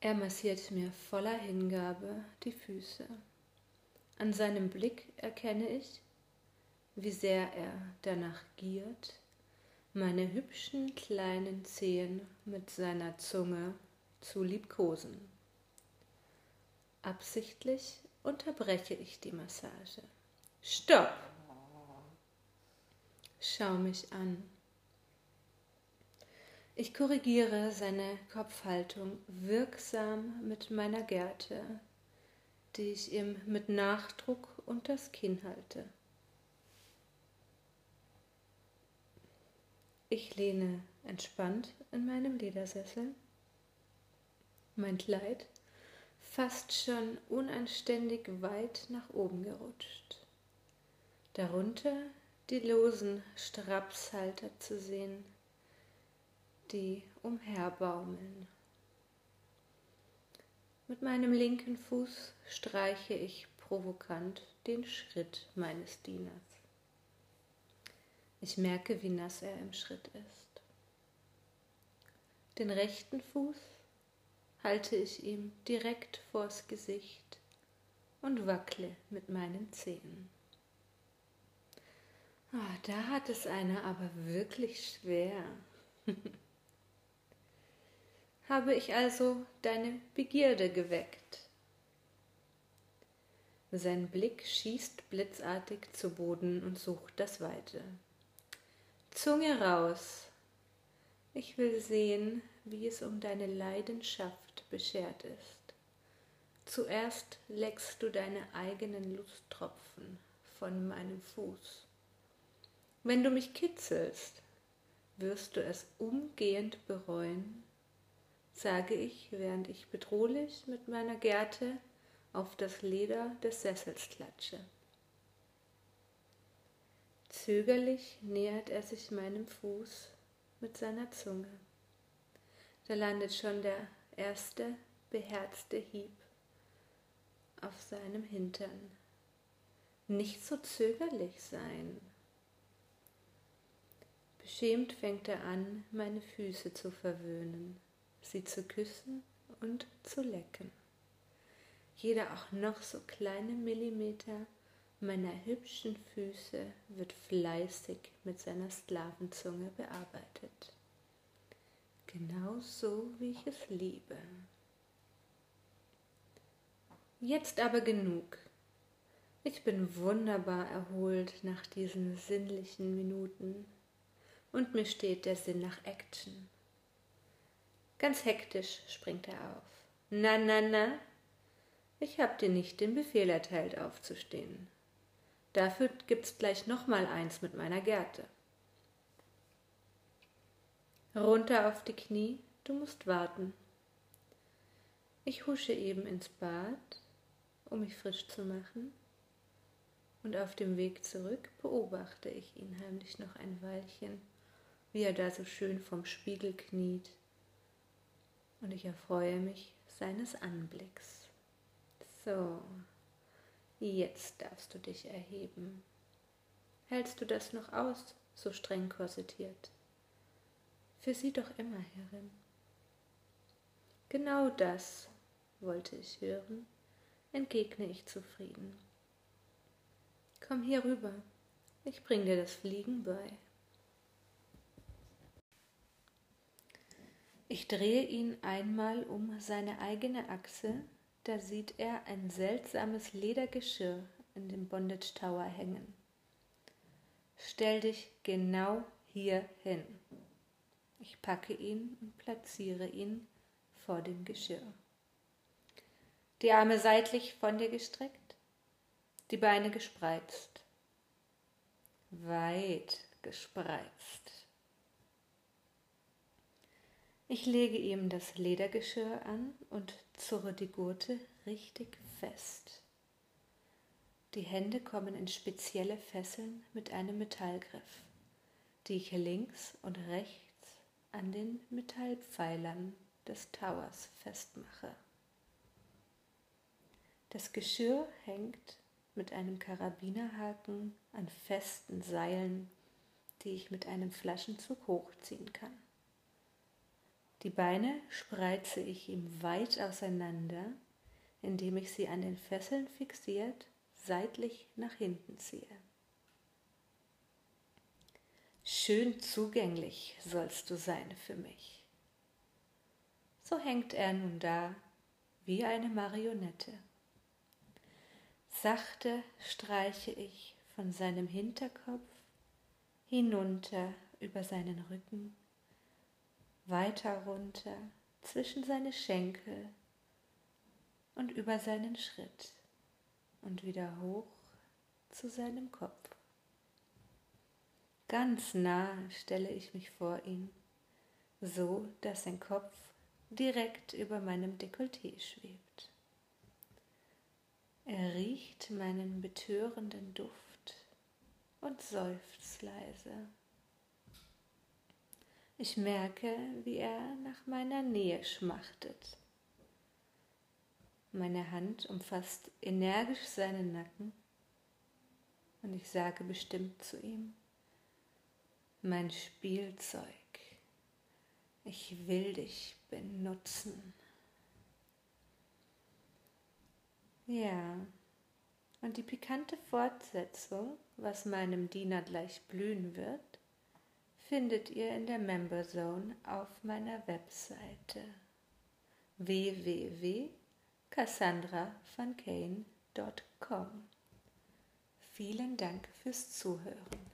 Er massiert mir voller Hingabe die Füße. An seinem Blick erkenne ich, wie sehr er danach giert, meine hübschen kleinen Zehen mit seiner Zunge zu liebkosen. Absichtlich unterbreche ich die Massage. Stopp! Schau mich an. Ich korrigiere seine Kopfhaltung wirksam mit meiner Gerte, die ich ihm mit Nachdruck unters Kinn halte. Ich lehne entspannt in meinem Ledersessel, mein Kleid fast schon unanständig weit nach oben gerutscht. Darunter die losen Strapshalter zu sehen, die umherbaumeln. Mit meinem linken Fuß streiche ich provokant den Schritt meines Dieners. Ich merke, wie nass er im Schritt ist. Den rechten Fuß halte ich ihm direkt vors Gesicht und wackle mit meinen Zähnen. Oh, da hat es einer aber wirklich schwer. Habe ich also deine Begierde geweckt? Sein Blick schießt blitzartig zu Boden und sucht das Weite. Zunge raus. Ich will sehen, wie es um deine Leidenschaft beschert ist. Zuerst leckst du deine eigenen Lusttropfen von meinem Fuß. Wenn du mich kitzelst, wirst du es umgehend bereuen, sage ich, während ich bedrohlich mit meiner Gerte auf das Leder des Sessels klatsche. Zögerlich nähert er sich meinem Fuß mit seiner Zunge. Da landet schon der erste beherzte Hieb auf seinem Hintern. Nicht so zögerlich sein. Beschämt fängt er an, meine Füße zu verwöhnen, sie zu küssen und zu lecken. Jeder auch noch so kleine Millimeter meiner hübschen Füße wird fleißig mit seiner Sklavenzunge bearbeitet. Genau so, wie ich es liebe. Jetzt aber genug. Ich bin wunderbar erholt nach diesen sinnlichen Minuten und mir steht der Sinn nach Action. Ganz hektisch springt er auf. Na, na, na, ich hab dir nicht den Befehl erteilt, aufzustehen. Dafür gibt's gleich noch mal eins mit meiner Gerte. Runter auf die Knie, du musst warten. Ich husche eben ins Bad, um mich frisch zu machen, und auf dem Weg zurück beobachte ich ihn heimlich noch ein Weilchen, wie er da so schön vom Spiegel kniet, und ich erfreue mich seines Anblicks. So, Jetzt darfst du dich erheben. Hältst du das noch aus, so streng korsettiert? Für sie doch immer, Herrin. Genau das wollte ich hören, entgegne ich zufrieden. Komm hier rüber, ich bring dir das Fliegen bei. Ich drehe ihn einmal um seine eigene Achse da sieht er ein seltsames Ledergeschirr in dem Bondage Tower hängen. Stell dich genau hier hin. Ich packe ihn und platziere ihn vor dem Geschirr. Die Arme seitlich von dir gestreckt, die Beine gespreizt, weit gespreizt. Ich lege ihm das Ledergeschirr an und zurre die Gurte richtig fest. Die Hände kommen in spezielle Fesseln mit einem Metallgriff, die ich links und rechts an den Metallpfeilern des Towers festmache. Das Geschirr hängt mit einem Karabinerhaken an festen Seilen, die ich mit einem Flaschenzug hochziehen kann. Die Beine spreize ich ihm weit auseinander, indem ich sie an den Fesseln fixiert seitlich nach hinten ziehe. Schön zugänglich sollst du sein für mich. So hängt er nun da wie eine Marionette. Sachte streiche ich von seinem Hinterkopf hinunter über seinen Rücken, weiter runter zwischen seine Schenkel und über seinen Schritt und wieder hoch zu seinem Kopf. Ganz nah stelle ich mich vor ihn, so dass sein Kopf direkt über meinem Dekolleté schwebt. Er riecht meinen betörenden Duft und seufzt leise. Ich merke, wie er nach meiner Nähe schmachtet. Meine Hand umfasst energisch seinen Nacken und ich sage bestimmt zu ihm, mein Spielzeug, ich will dich benutzen. Ja, und die pikante Fortsetzung, was meinem Diener gleich blühen wird, findet ihr in der Member Zone auf meiner Webseite www.cassandravankane.com. Vielen Dank fürs Zuhören.